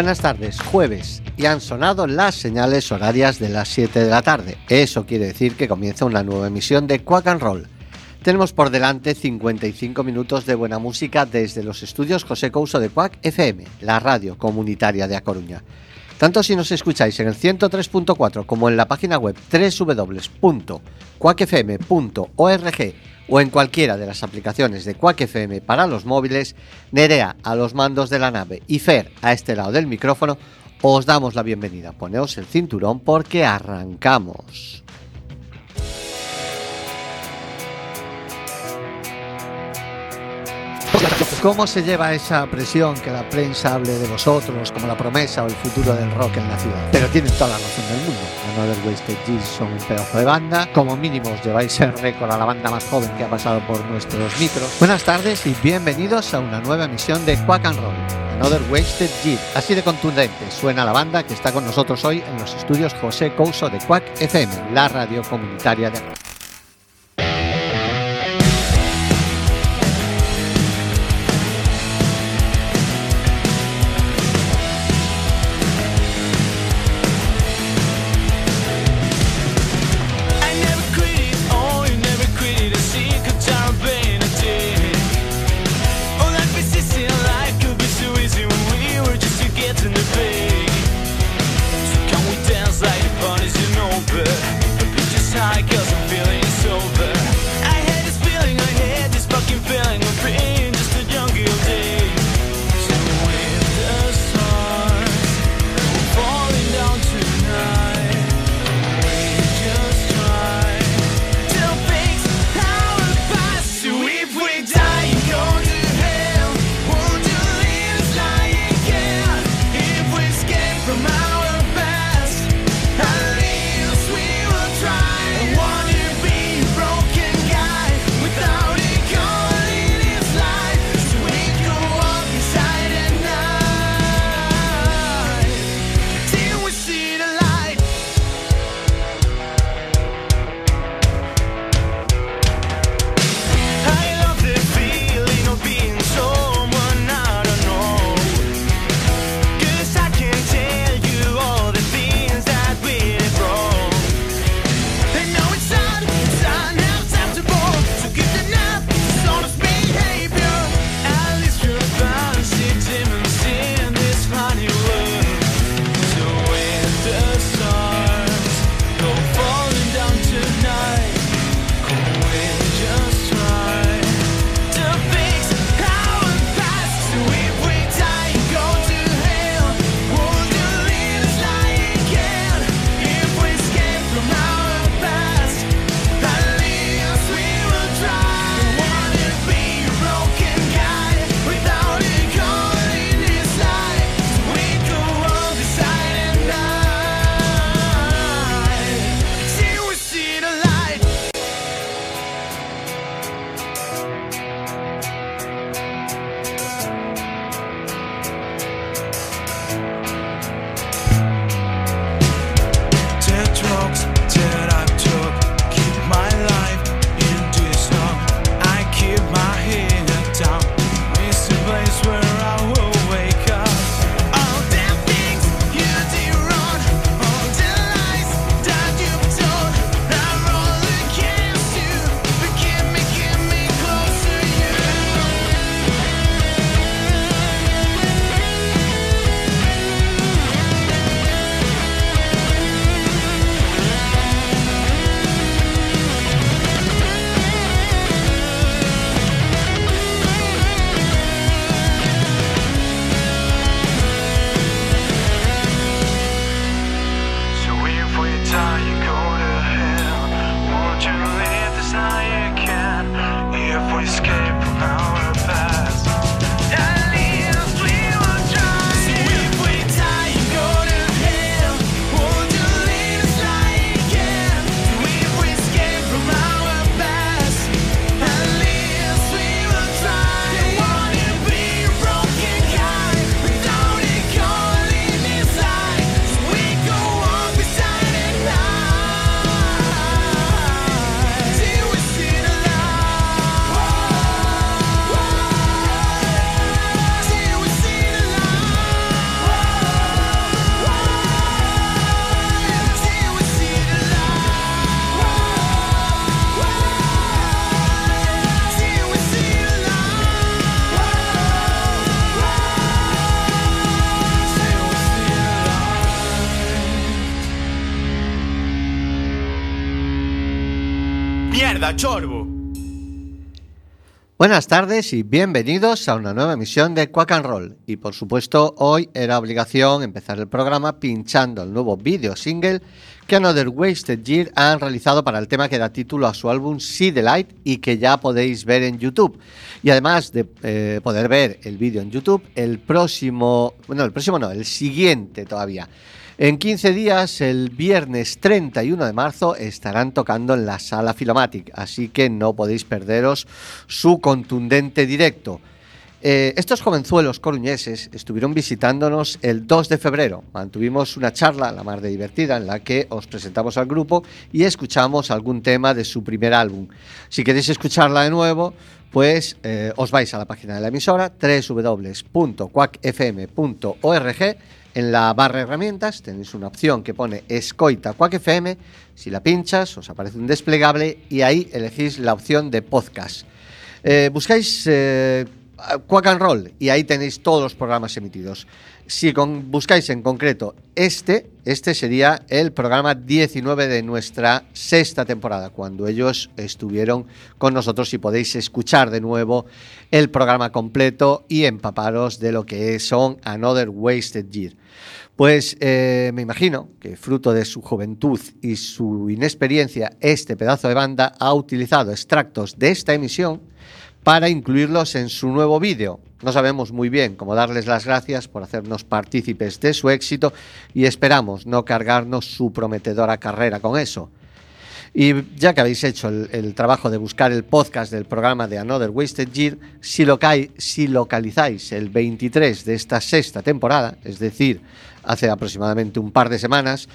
Buenas tardes, jueves, y han sonado las señales horarias de las 7 de la tarde. Eso quiere decir que comienza una nueva emisión de Quack and Roll. Tenemos por delante 55 minutos de buena música desde los estudios José Couso de Quack FM, la radio comunitaria de A Coruña. Tanto si nos escucháis en el 103.4 como en la página web www.quackfm.org o en cualquiera de las aplicaciones de Quack FM para los móviles, Nerea a los mandos de la nave y Fer a este lado del micrófono, os damos la bienvenida. Poneos el cinturón porque arrancamos. ¿Cómo se lleva esa presión que la prensa hable de vosotros como la promesa o el futuro del rock en la ciudad? Pero tienen toda la razón del mundo. Another Wasted Years son un pedazo de banda. Como mínimo os lleváis el récord a la banda más joven que ha pasado por nuestros micros. Buenas tardes y bienvenidos a una nueva emisión de Quack and Roll. Another Wasted Year. Así de contundente suena la banda que está con nosotros hoy en los estudios José Couso de Quack FM, la radio comunitaria de Buenas tardes y bienvenidos a una nueva emisión de Quack and Roll. Y por supuesto, hoy era obligación empezar el programa pinchando el nuevo video single que Another Wasted Year han realizado para el tema que da título a su álbum See the Light y que ya podéis ver en YouTube. Y además de eh, poder ver el vídeo en YouTube, el próximo, bueno, el próximo no, el siguiente todavía. En 15 días, el viernes 31 de marzo, estarán tocando en la sala Filomatic, así que no podéis perderos su contundente directo. Eh, estos jovenzuelos coruñeses estuvieron visitándonos el 2 de febrero. Mantuvimos una charla, la más de divertida, en la que os presentamos al grupo y escuchamos algún tema de su primer álbum. Si queréis escucharla de nuevo, pues eh, os vais a la página de la emisora www.quackfm.org en la barra herramientas tenéis una opción que pone Escoita Quack FM. Si la pinchas, os aparece un desplegable y ahí elegís la opción de podcast. Eh, buscáis eh, Quack and Roll y ahí tenéis todos los programas emitidos. Si con- buscáis en concreto este, este sería el programa 19 de nuestra sexta temporada, cuando ellos estuvieron con nosotros y podéis escuchar de nuevo el programa completo y empaparos de lo que son Another Wasted Year. Pues eh, me imagino que fruto de su juventud y su inexperiencia, este pedazo de banda ha utilizado extractos de esta emisión para incluirlos en su nuevo vídeo. No sabemos muy bien cómo darles las gracias por hacernos partícipes de su éxito y esperamos no cargarnos su prometedora carrera con eso. Y ya que habéis hecho el, trabajo de buscar el podcast del programa de Another Wasted Year, si, si localizáis el 23 de esta sexta temporada, es decir, hace aproximadamente un par de semanas,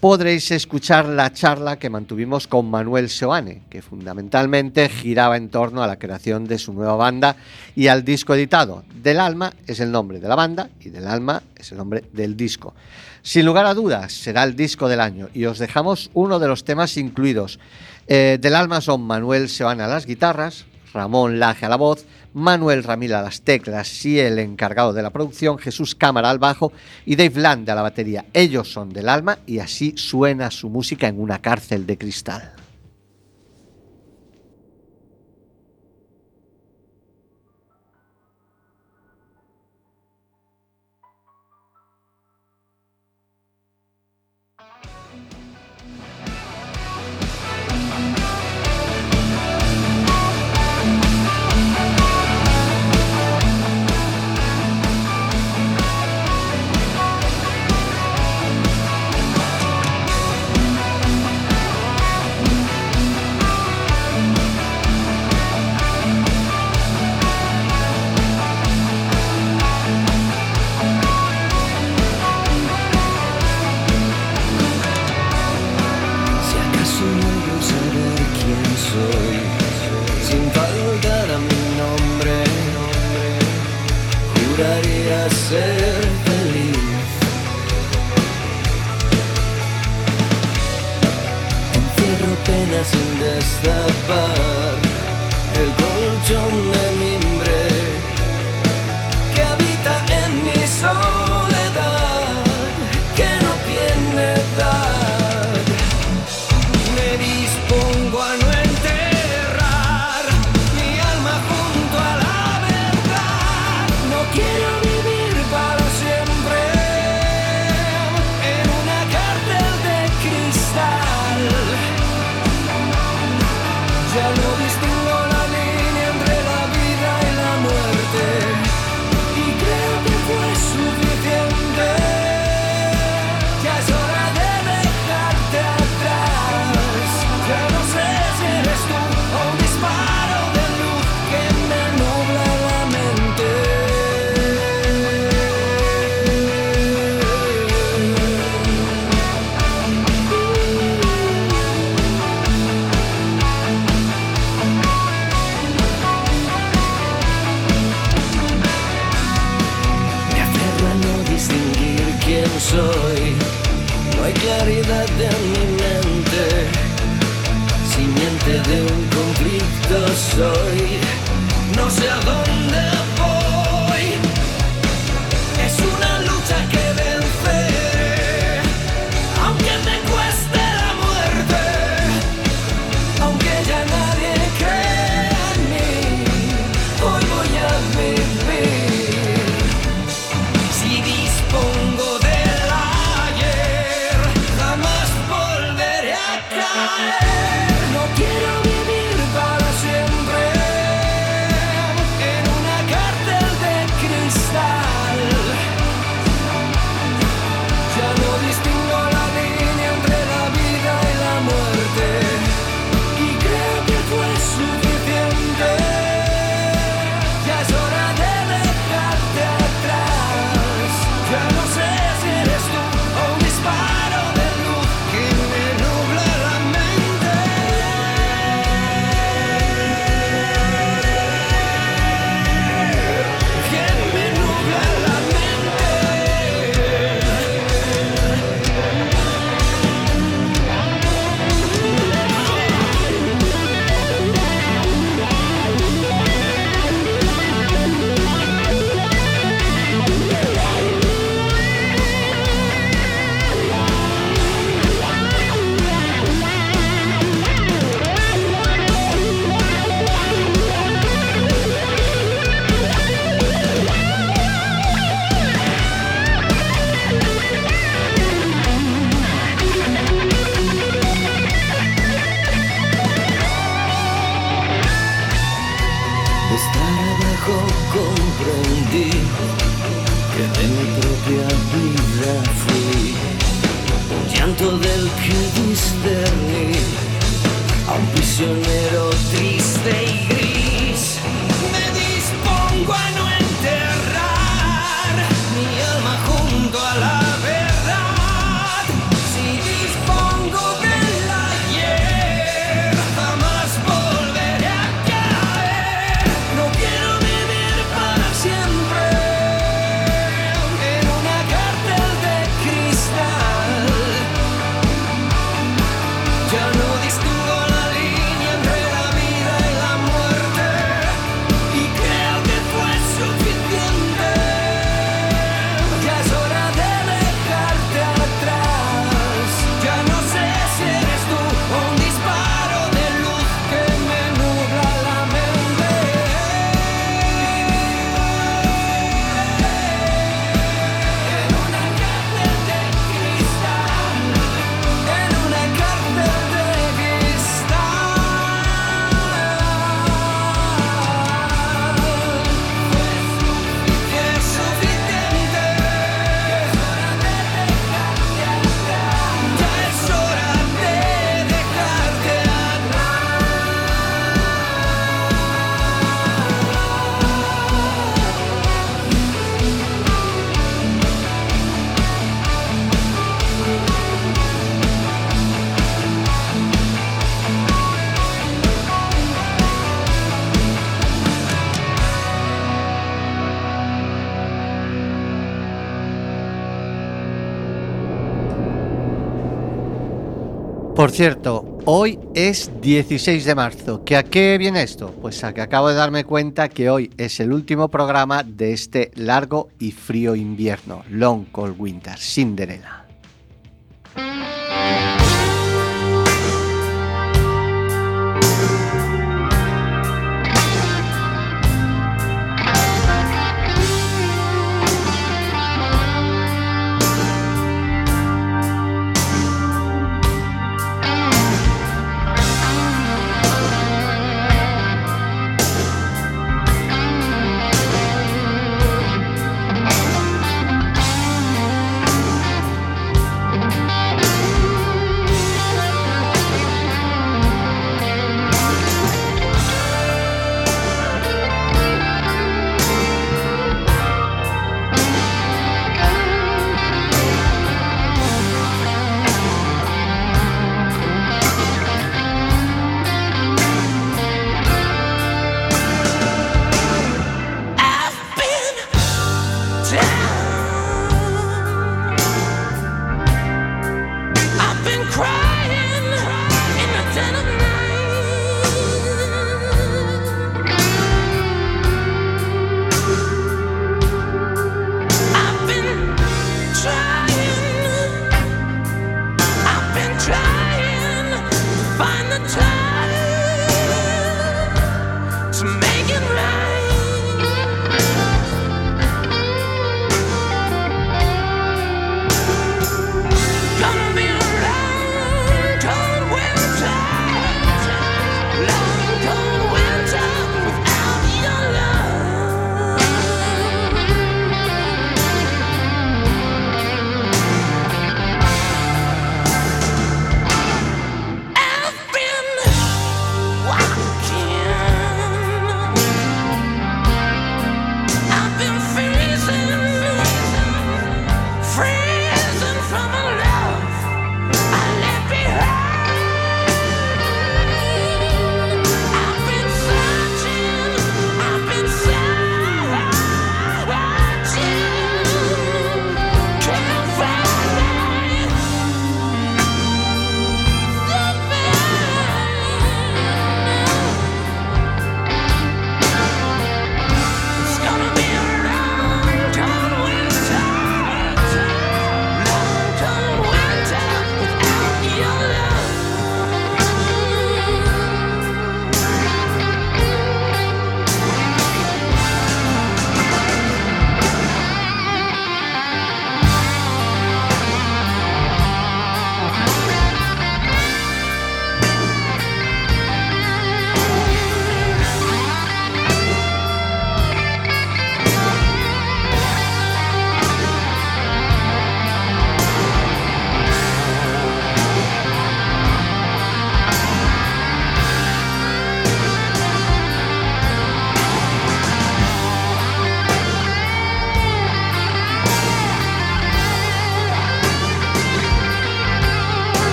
podréis escuchar la charla que mantuvimos con Manuel Seoane, que fundamentalmente giraba en torno a la creación de su nueva banda y al disco editado. Del Alma es el nombre de la banda y Del Alma es el nombre del disco. Sin lugar a dudas, será el disco del año y os dejamos uno de los temas incluidos. Eh, del Alma son Manuel Seoane a las guitarras, Ramón Laje a la voz, Manuel Ramil a las teclas y el encargado de la producción, Jesús Cámara al bajo y Dave Land a la batería. Ellos son del alma y así suena su música en una cárcel de cristal. del que discerní a un prisionero Por cierto, hoy es 16 de marzo. ¿Que ¿A qué viene esto? Pues a que acabo de darme cuenta que hoy es el último programa de este largo y frío invierno, Long Cold Winter, Cinderella.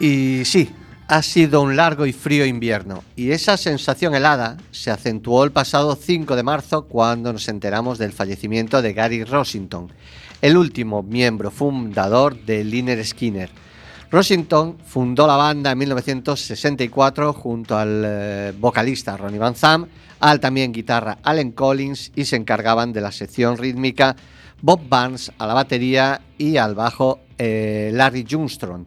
Y sí, ha sido un largo y frío invierno, y esa sensación helada se acentuó el pasado 5 de marzo cuando nos enteramos del fallecimiento de Gary Rossington, el último miembro fundador de Liner Skinner. Rossington fundó la banda en 1964 junto al eh, vocalista Ronnie Van Zant, al también guitarra Allen Collins y se encargaban de la sección rítmica Bob Barnes a la batería y al bajo eh, Larry Junstrom.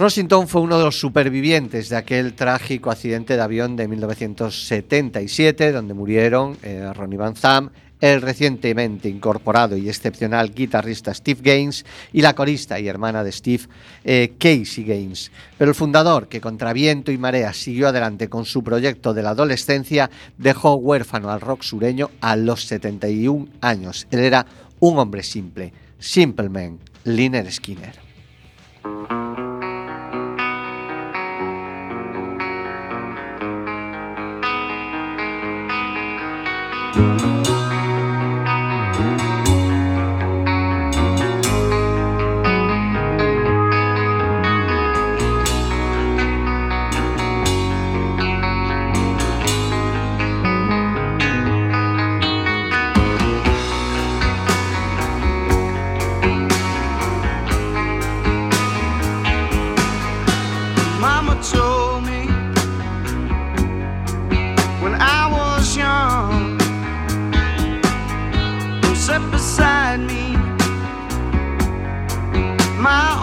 Rossington fue uno de los supervivientes de aquel trágico accidente de avión de 1977, donde murieron eh, Ronnie Van Zant, el recientemente incorporado y excepcional guitarrista Steve Gaines y la corista y hermana de Steve, eh, Casey Gaines. Pero el fundador, que contra viento y marea siguió adelante con su proyecto de la adolescencia, dejó huérfano al rock sureño a los 71 años. Él era un hombre simple, Simple Man, Liner Skinner. sit beside me. My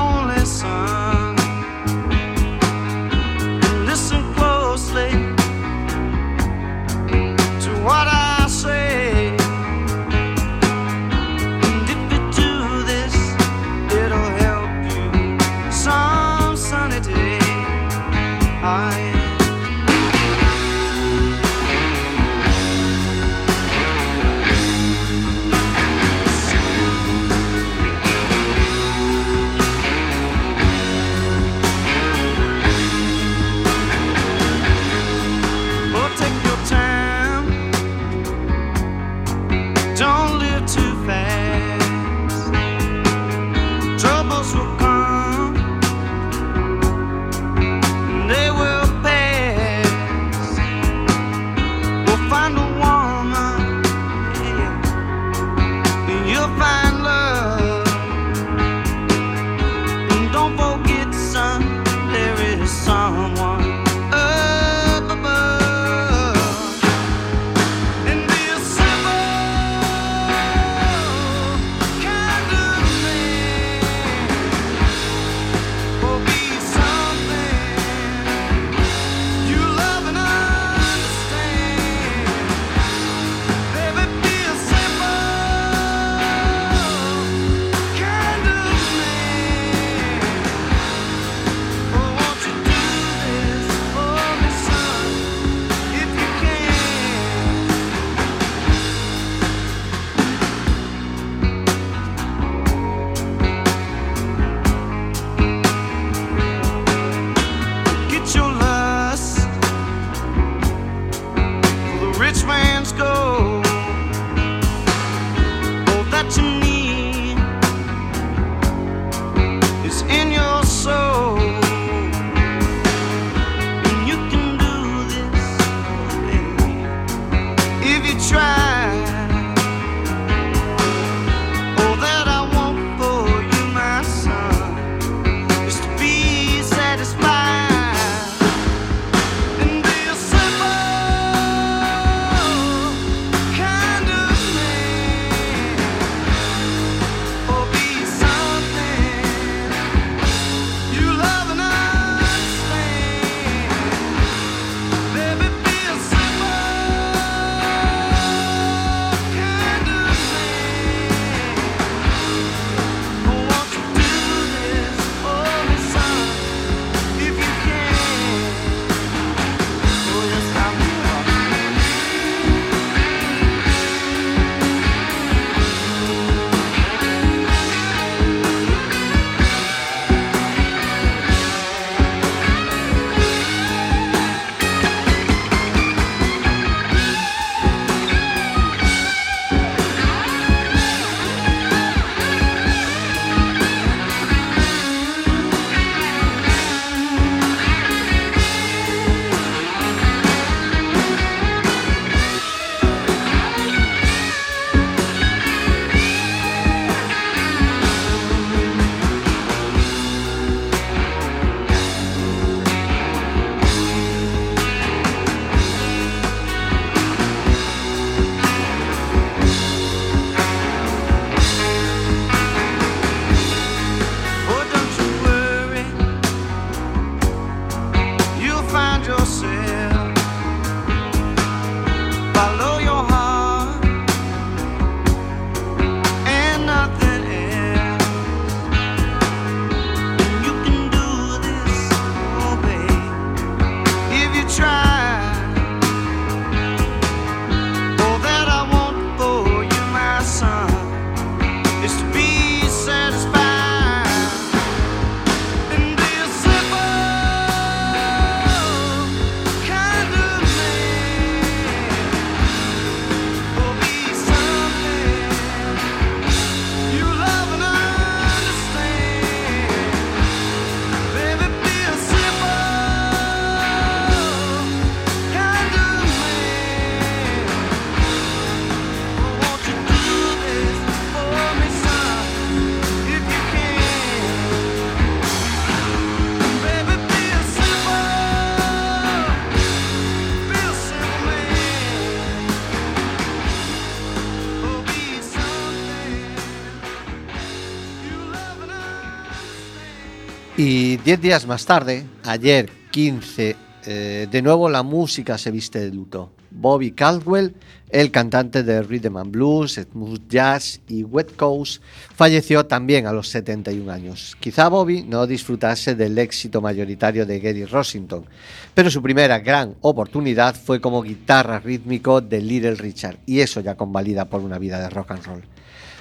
diez días más tarde, ayer 15, eh, de nuevo la música se viste de luto. Bobby Caldwell, el cantante de Rhythm and Blues, Smooth Jazz y Wet Coast, falleció también a los 71 años. Quizá Bobby no disfrutase del éxito mayoritario de Gary Rossington, pero su primera gran oportunidad fue como guitarra rítmico de Little Richard, y eso ya convalida por una vida de rock and roll.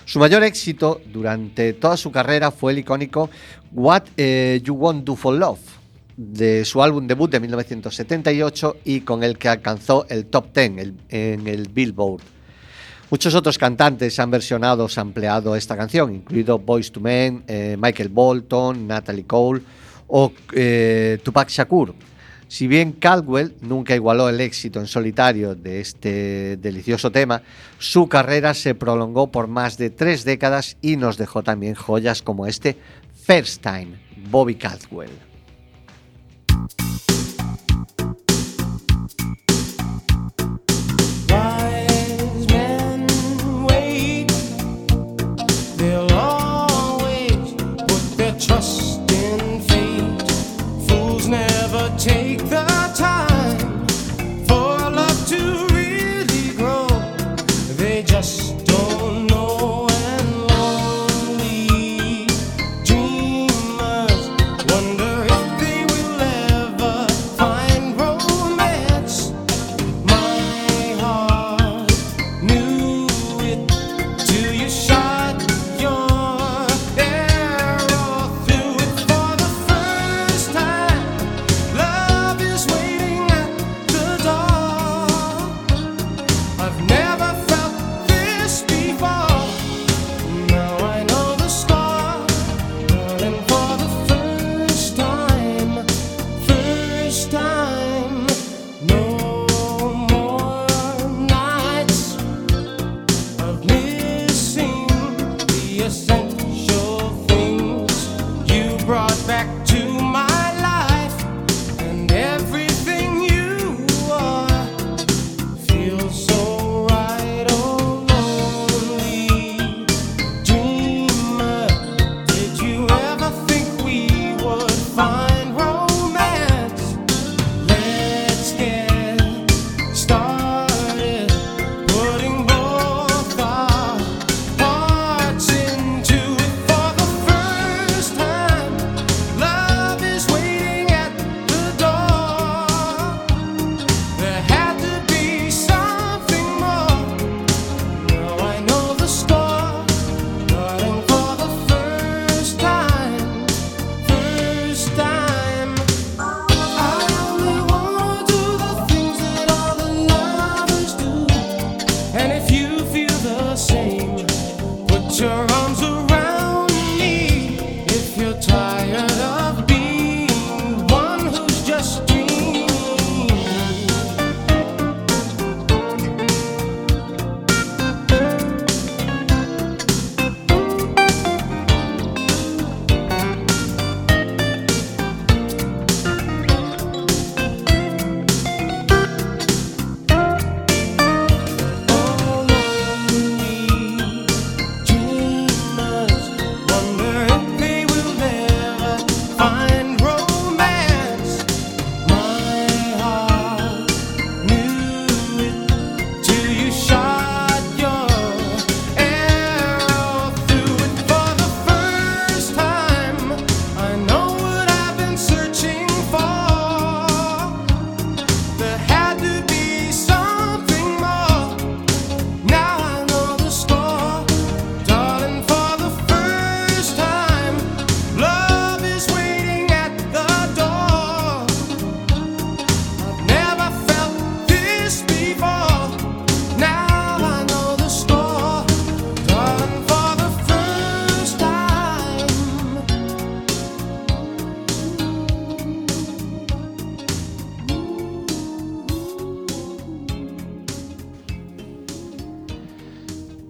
Su mayor éxito durante toda su carrera fue el icónico What eh, You Want Do for Love, de su álbum debut de 1978 y con el que alcanzó el top 10 el- en el Billboard. Muchos otros cantantes han versionado o sampleado esta canción, incluido Boys to Men, eh, Michael Bolton, Natalie Cole o eh, Tupac Shakur. Si bien Caldwell nunca igualó el éxito en solitario de este delicioso tema, su carrera se prolongó por más de tres décadas y nos dejó también joyas como este First Time, Bobby Caldwell.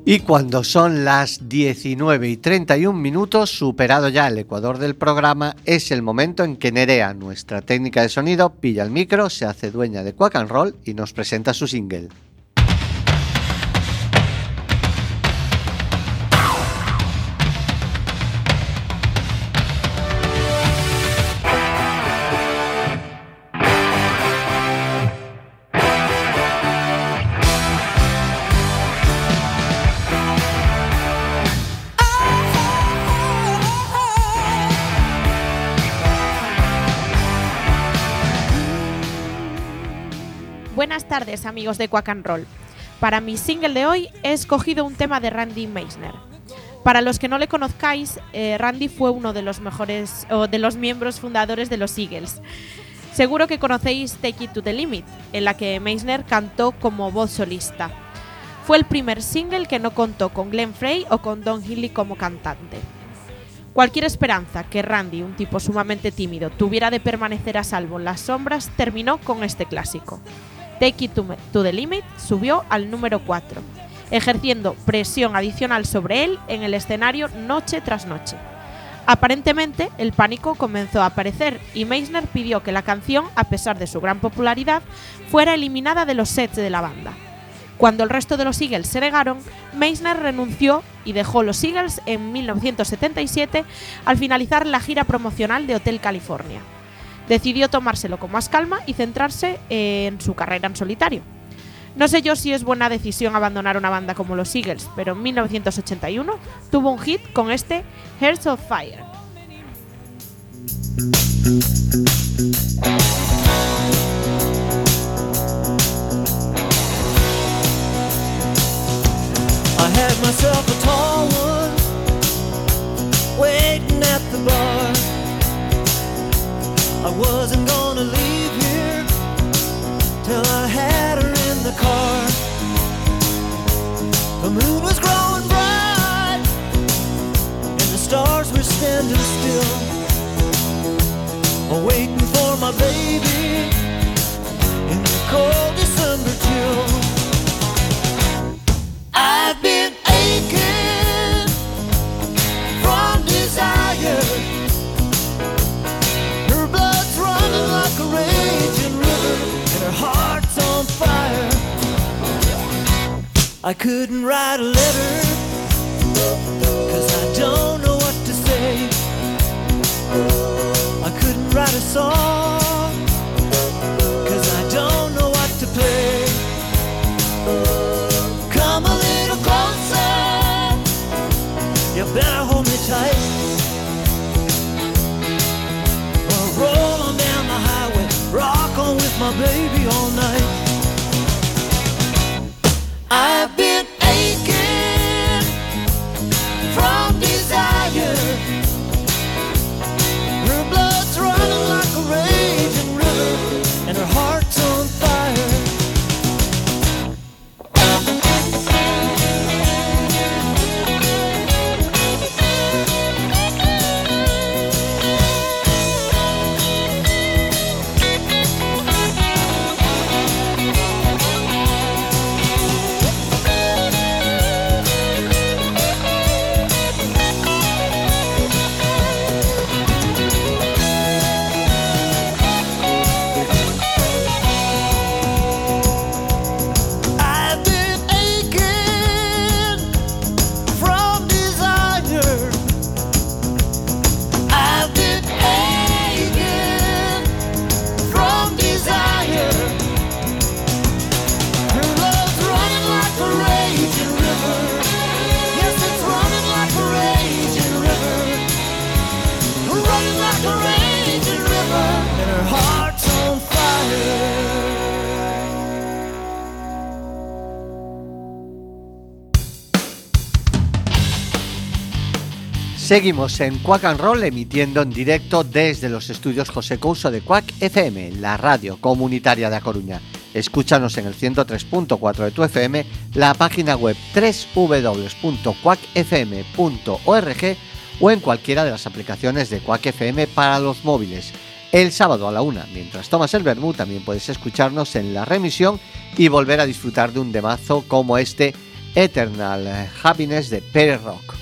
Y cuando son las 19 y 31 minutos, superado ya el ecuador del programa, es el momento en que Nerea, nuestra técnica de sonido, pilla el micro, se hace dueña de Quack and Roll y nos presenta su single. Tardes, amigos de Quack and Roll. Para mi single de hoy he escogido un tema de Randy Meisner. Para los que no le conozcáis, eh, Randy fue uno de los mejores o de los miembros fundadores de los Eagles. Seguro que conocéis Take It to the Limit, en la que Meisner cantó como voz solista. Fue el primer single que no contó con Glenn Frey o con Don Healy como cantante. Cualquier esperanza que Randy, un tipo sumamente tímido, tuviera de permanecer a salvo en las sombras terminó con este clásico. Take It to, the Limit subió al número 4, ejerciendo presión adicional sobre él en el escenario noche tras noche. Aparentemente, el pánico comenzó a aparecer y Meisner pidió que la canción, a pesar de su gran popularidad, fuera eliminada de los sets de la banda. Cuando el resto de los Eagles se negaron, Meisner renunció y dejó los Eagles en 1977 al finalizar la gira promocional de Hotel California. Decidió tomárselo con más calma y centrarse en su carrera en solitario. No sé yo si es buena decisión abandonar una banda como los Eagles, pero en 1981 tuvo un hit con este Hearts of Fire. I wasn't gonna leave here till I had her in the car. The moon was growing bright and the stars were standing still, waiting for my baby in the cold December chill. I've been I couldn't write a letter, cause I don't know what to say. I couldn't write a song, cause I don't know what to play. Come a little closer. You better hold me tight. Or roll down the highway, rock on with my baby I've been Seguimos en Quack and Roll emitiendo en directo desde los estudios José Couso de Quack FM, la radio comunitaria de A Coruña. Escúchanos en el 103.4 de tu FM, la página web www.quackfm.org o en cualquiera de las aplicaciones de Quack FM para los móviles. El sábado a la una, mientras tomas el vermú, también puedes escucharnos en la remisión y volver a disfrutar de un demazo como este Eternal Happiness de Pere Rock.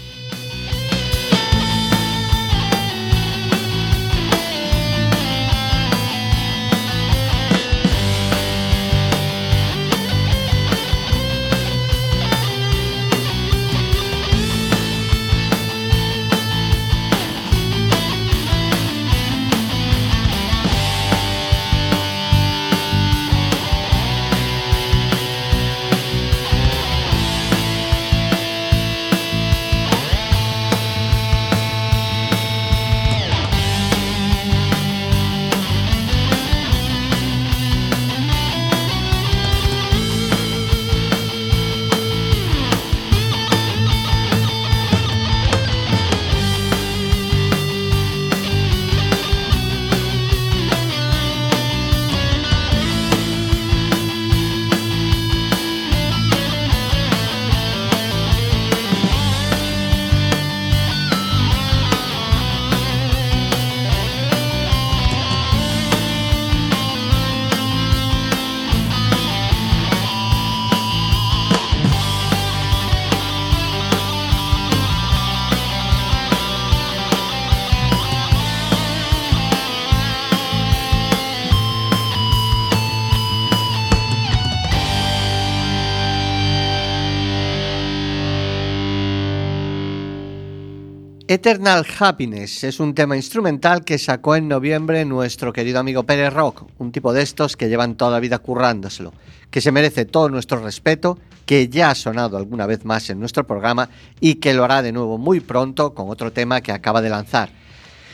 Eternal Happiness es un tema instrumental que sacó en noviembre nuestro querido amigo Pérez Rock, un tipo de estos que llevan toda la vida currándoselo, que se merece todo nuestro respeto, que ya ha sonado alguna vez más en nuestro programa y que lo hará de nuevo muy pronto con otro tema que acaba de lanzar.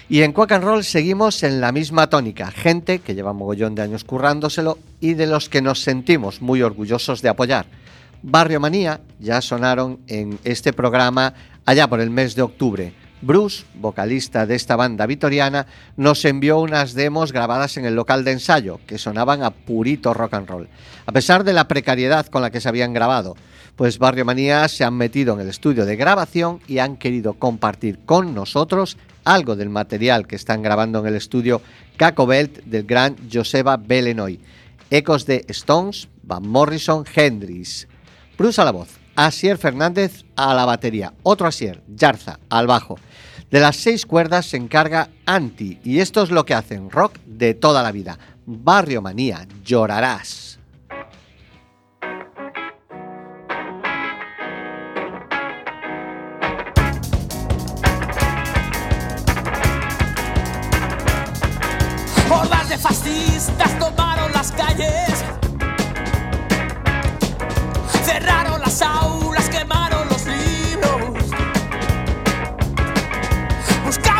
Y en Quack and Roll seguimos en la misma tónica, gente que lleva mogollón de años currándoselo y de los que nos sentimos muy orgullosos de apoyar. Barrio Manía ya sonaron en este programa allá por el mes de octubre. Bruce, vocalista de esta banda vitoriana, nos envió unas demos grabadas en el local de ensayo, que sonaban a purito rock and roll. A pesar de la precariedad con la que se habían grabado, pues Barrio Manía se han metido en el estudio de grabación y han querido compartir con nosotros algo del material que están grabando en el estudio Caco Belt del gran Joseba Belenoy. Ecos de Stones, Van Morrison, Hendrix. Bruce a la voz, Asier Fernández a la batería, otro Asier, Yarza al bajo. De las seis cuerdas se encarga Anti y esto es lo que hacen rock de toda la vida. Barrio Manía, llorarás. Fascistas tomaron las calles, cerraron las aulas, Buscaban un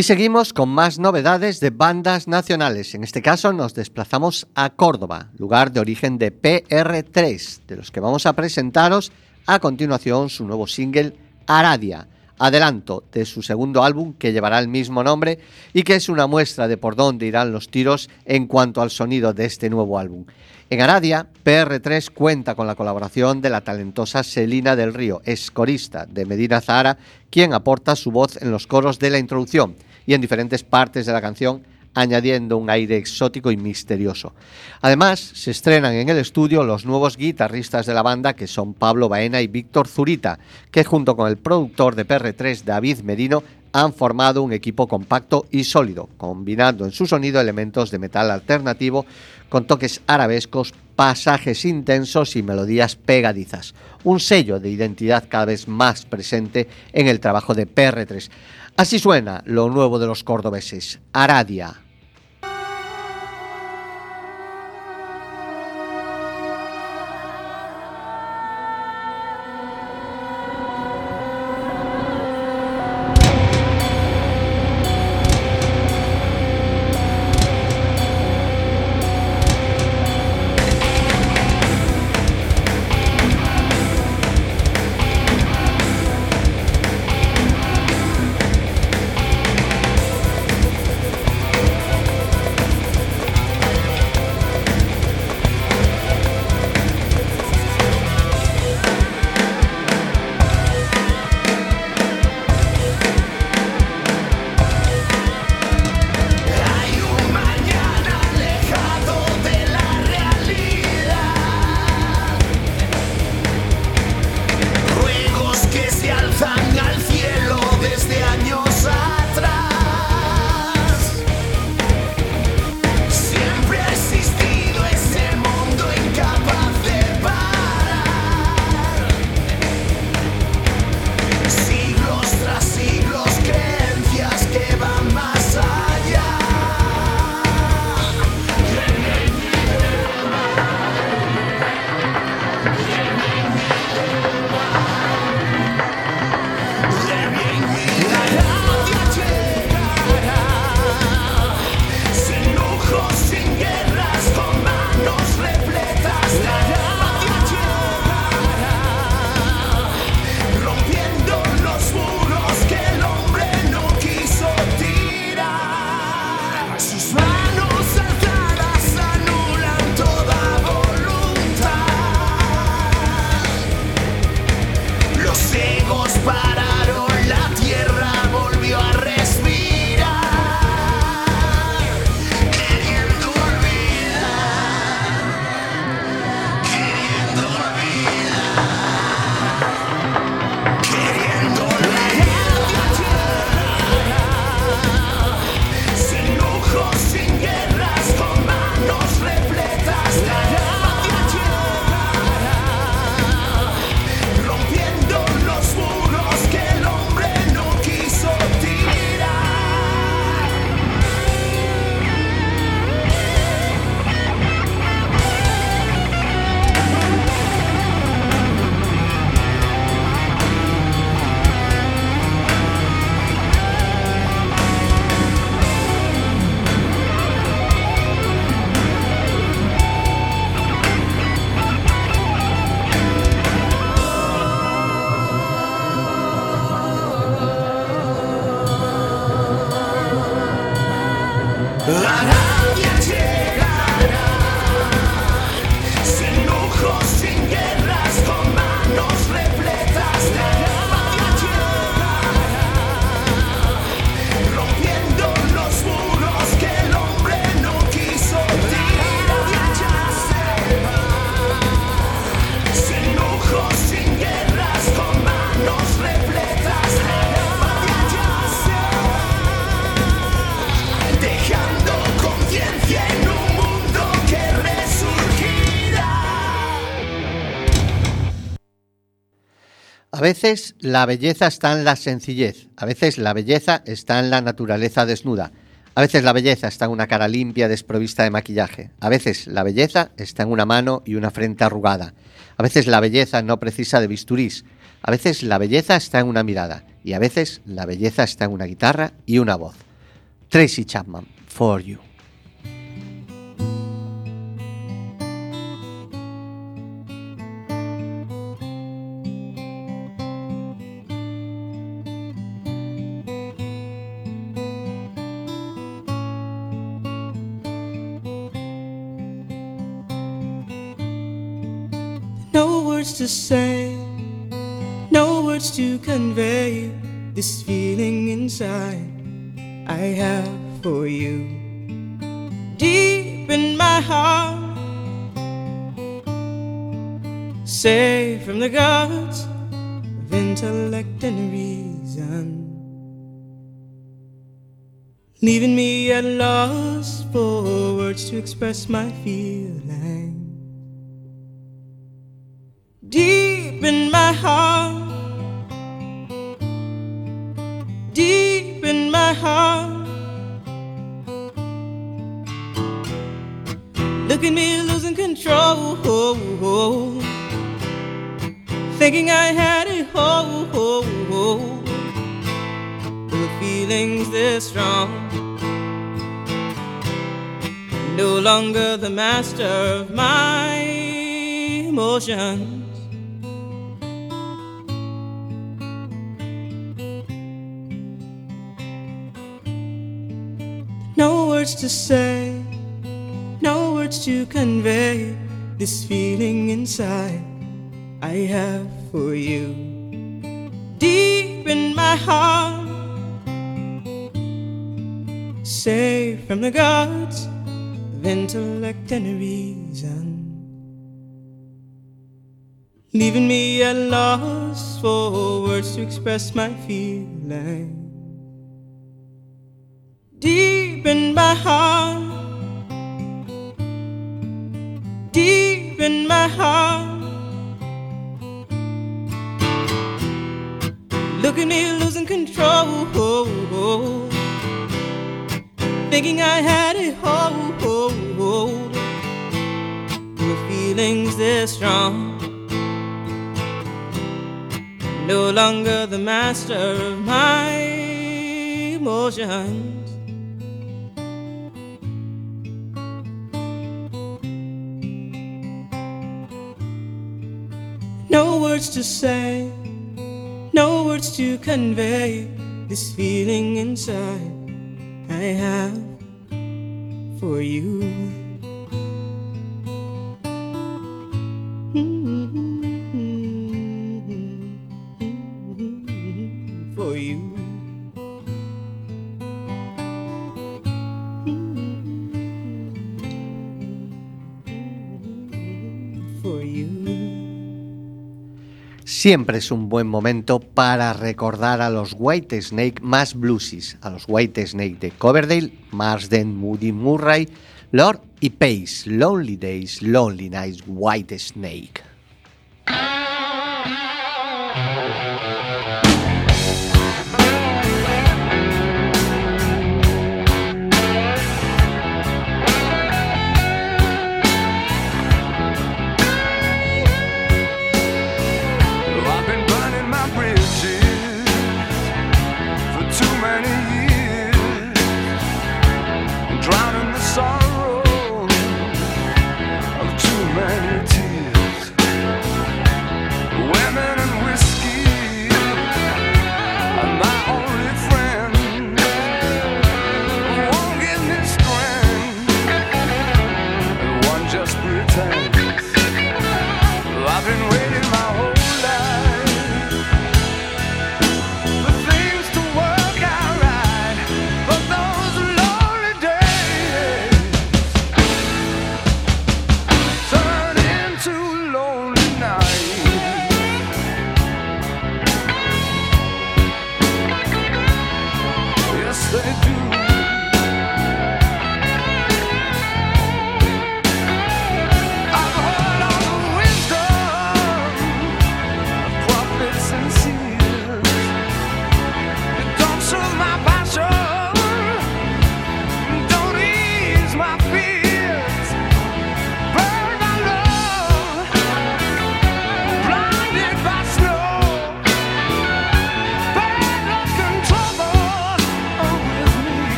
Y seguimos con más novedades de bandas nacionales. En este caso nos desplazamos a Córdoba, lugar de origen de PR3, de los que vamos a presentaros a continuación su nuevo single Aradia, adelanto de su segundo álbum que llevará el mismo nombre y que es una muestra de por dónde irán los tiros en cuanto al sonido de este nuevo álbum. En Aradia, PR3 cuenta con la colaboración de la talentosa Selina del Río, escorista de Medina Zahara, quien aporta su voz en los coros de la introducción y en diferentes partes de la canción, añadiendo un aire exótico y misterioso. Además, se estrenan en el estudio los nuevos guitarristas de la banda, que son Pablo Baena y Víctor Zurita, que junto con el productor de PR3, David Merino, han formado un equipo compacto y sólido, combinando en su sonido elementos de metal alternativo con toques arabescos, pasajes intensos y melodías pegadizas. Un sello de identidad cada vez más presente en el trabajo de PR3. Así suena lo nuevo de los cordobeses, Aradia. La belleza está en la sencillez, a veces la belleza está en la naturaleza desnuda, a veces la belleza está en una cara limpia desprovista de maquillaje, a veces la belleza está en una mano y una frente arrugada, a veces la belleza no precisa de bisturís, a veces la belleza está en una mirada. Y a veces la belleza está en una guitarra y una voz. Tracy Chapman, For You. No words to say, no words to convey this feeling inside I have for you. Deep in my heart, safe from the gods of intellect and reason. Leaving me at loss for words to express my feeling deep in my heart, deep in my heart. Look at me losing control, thinking I had it whole. The feelings this strong, no longer the master of my emotions. Words to say, no words to convey this feeling inside I have for you. Deep in my heart, safe from the gods of intellect and reason. Leaving me at loss for words to express my feeling deep in my heart, deep in my heart. Look at me losing control, thinking I had it whole. The feelings this strong, no longer the master of my emotions. Words to say, no words to convey this feeling inside I have for you. Siempre es un buen momento para recordar a los White Snake más bluesies, a los White Snake de Coverdale, Marsden, Moody Murray, Lord y Pace, Lonely Days, Lonely Nights, White Snake.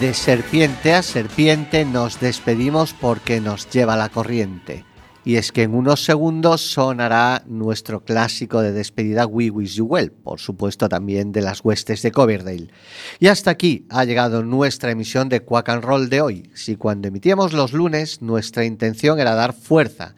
De serpiente a serpiente nos despedimos porque nos lleva la corriente. Y es que en unos segundos sonará nuestro clásico de despedida We Wish You Well, por supuesto también de las huestes de Coverdale. Y hasta aquí ha llegado nuestra emisión de Quack and Roll de hoy. Si cuando emitíamos los lunes nuestra intención era dar fuerza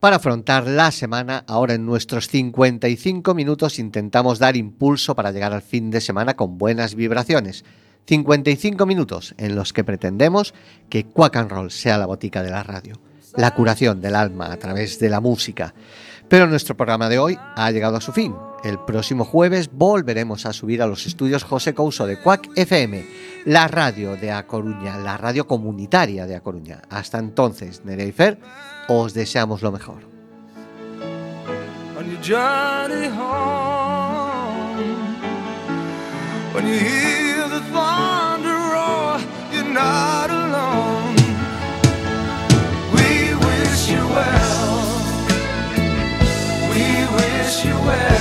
para afrontar la semana, ahora en nuestros 55 minutos intentamos dar impulso para llegar al fin de semana con buenas vibraciones. 55 minutos en los que pretendemos que Quack and Roll sea la botica de la radio, la curación del alma a través de la música. Pero nuestro programa de hoy ha llegado a su fin. El próximo jueves volveremos a subir a los estudios José Couso de Quack FM, la radio de A Coruña, la radio comunitaria de A Coruña. Hasta entonces, Nerea os deseamos lo mejor. you're not alone. We wish you well. We wish you well.